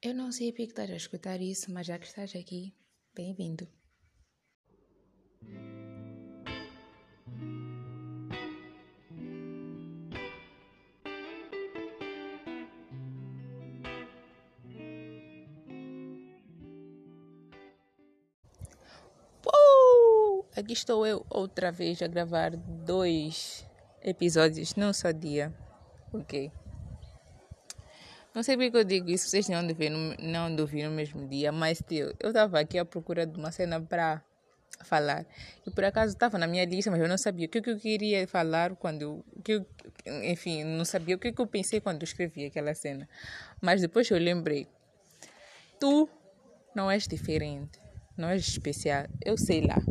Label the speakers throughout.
Speaker 1: Eu não sei porque estás a escutar isso, mas já que estás aqui, bem-vindo. Uh! Aqui estou eu outra vez a gravar dois episódios num só dia. Ok. Não sei porque eu digo isso, vocês não devem não ouvir no mesmo dia, mas tio, eu estava aqui à procura de uma cena para falar. E por acaso estava na minha lista, mas eu não sabia o que, eu queria falar quando que eu, enfim, não sabia o que, eu pensei quando escrevi aquela cena. Mas depois eu lembrei. Tu não és diferente, não és especial. Eu sei lá.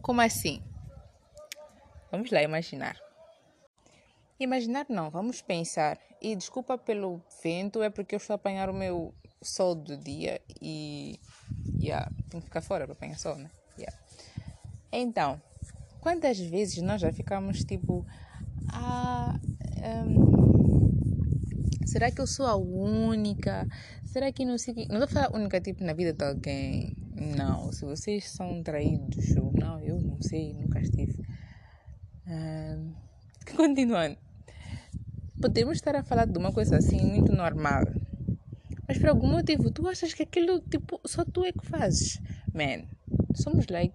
Speaker 1: Como assim? Vamos lá imaginar. Imaginar não, vamos pensar. E desculpa pelo vento, é porque eu estou a apanhar o meu sol do dia e yeah, tenho que ficar fora para apanhar sol, né? Yeah. Então, quantas vezes nós já ficamos tipo, ah, um, será que eu sou a única? Será que não sei. Não estou a falar única tipo na vida de alguém. Não, se vocês são traídos ou não, eu não sei, nunca estive. Um, continuando podemos estar a falar de uma coisa assim muito normal. Mas por algum motivo tu achas que aquilo tipo só tu é que fazes. Man, somos like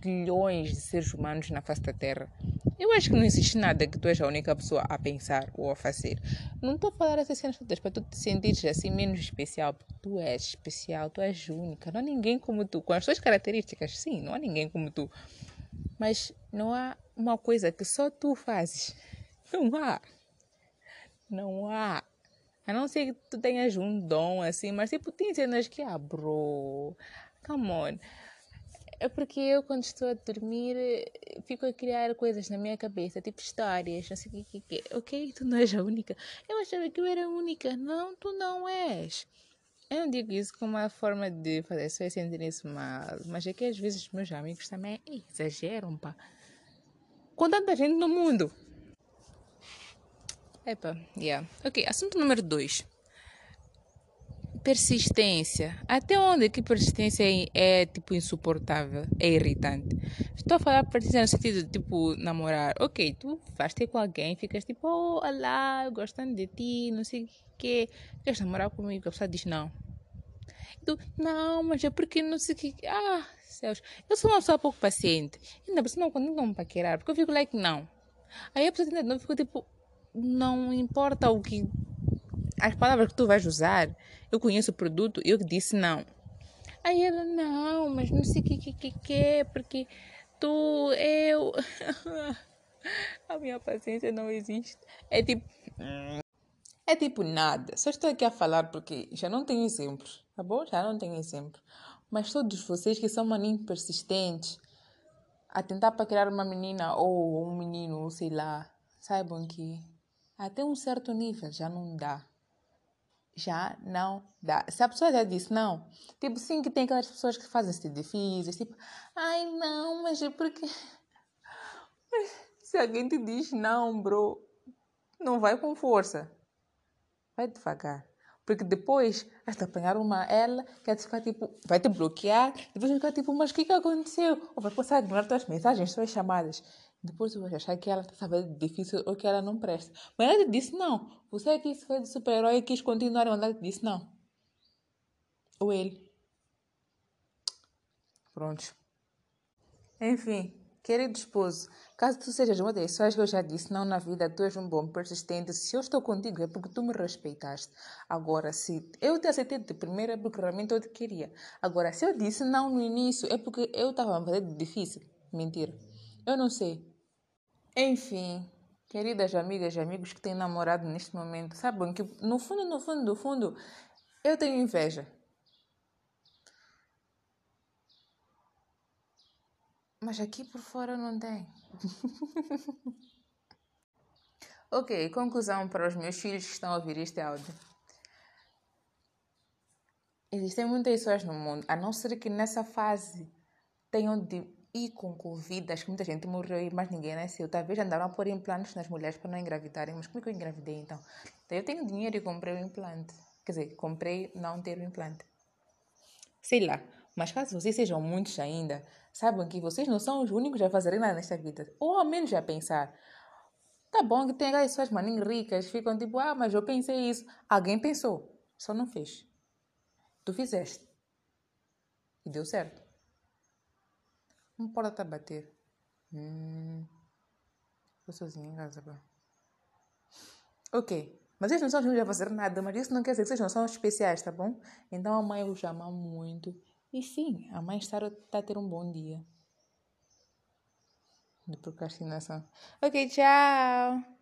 Speaker 1: bilhões de seres humanos na face da Terra. Eu acho que não existe nada que tu és a única pessoa a pensar ou a fazer. Não estou a falar essas cenas todas para tu te sentires assim menos especial, tu és especial, tu és única. Não há ninguém como tu. Com as tuas características, sim, não há ninguém como tu. Mas não há uma coisa que só tu fazes. Não há. Não há. A não ser que tu tenhas um dom assim, mas tipo, tem cenas que, ah, bro, come on. É porque eu, quando estou a dormir, fico a criar coisas na minha cabeça, tipo histórias, não sei o que, que, que. Ok, tu não és a única. Eu achava que eu era a única. Não, tu não és. Eu não digo isso como uma forma de fazer só sentir-se mal, mas é que às vezes meus amigos também exageram, pá. Com tanta gente no mundo. Epa, yeah. Ok, assunto número 2. Persistência. Até onde que persistência é, é, tipo insuportável, é irritante? Estou a falar persistência no sentido de tipo namorar. Ok, tu vais ter com alguém, ficas tipo, oh, olá, gostando de ti, não sei o que. Queres namorar comigo? A pessoa diz não. Tu, não, mas é porque não sei o que. Ah, céus. Eu sou uma pessoa pouco paciente. Ainda por cima, quando não me paquerar, porque eu fico like, não. Aí a pessoa ainda não fica tipo, não importa o que as palavras que tu vais usar, eu conheço o produto, eu disse não. Aí ela, não, mas não sei o que, que, que, que é, porque tu, eu. a minha paciência não existe. É tipo. É tipo nada. Só estou aqui a falar porque já não tenho exemplos, tá bom? Já não tenho exemplos. Mas todos vocês que são maninhos persistentes a tentar para criar uma menina ou um menino, sei lá, saibam que até um certo nível já não dá. Já não dá. Se a pessoa já disse não, tipo, sim, que tem aquelas pessoas que fazem-se difíceis, tipo, ai não, mas é porque. Se alguém te diz não, bro, não vai com força. Vai devagar. Porque depois vais te apanhar uma ela que vai te ficar tipo, vai te bloquear, depois vai ficar tipo, mas o que, que aconteceu? Ou vai passar a ignorar tuas mensagens, tuas chamadas. Depois eu vou achar que ela está difícil ou que ela não presta. Mas ela disse não. Você que foi de super-herói e quis continuar, mas ela disse não. Ou ele. Pronto. Enfim, querido esposo, caso tu sejas uma das pessoas que eu já disse não na vida, tu és um bom persistente. Se eu estou contigo é porque tu me respeitaste. Agora, se eu te aceitei de primeira é porque realmente eu te queria. Agora, se eu disse não no início é porque eu estava a fazer difícil. Mentira. Eu não sei. Enfim, queridas amigas e amigos que têm namorado neste momento, sabem que no fundo, no fundo, no fundo, eu tenho inveja. Mas aqui por fora não tem. ok, conclusão para os meus filhos que estão a ouvir este áudio. Existem muitas pessoas no mundo, a não ser que nessa fase tenham de E com Covid, acho que muita gente morreu e mais ninguém nasceu. Talvez andaram a pôr implantes nas mulheres para não engravidarem. Mas como é que eu engravidei então? eu tenho dinheiro e comprei o um implante. Quer dizer, comprei não ter o implante. Sei lá. Mas caso vocês sejam muitos ainda, saibam que vocês não são os únicos a fazerem nada nesta vida. Ou ao menos a pensar. Tá bom que tem aquelas pessoas maninhas ricas, ficam tipo, ah, mas eu pensei isso. Alguém pensou, só não fez. Tu fizeste. E deu certo. Uma porta está bater. Hum. Estou sozinha em casa agora. Ok. Mas eles não são os a fazer nada, mas isso não quer dizer que vocês não são especiais, tá bom? Então a mãe os ama muito. E sim, a mãe está a ter um bom dia. De procrastinação. Ok, tchau!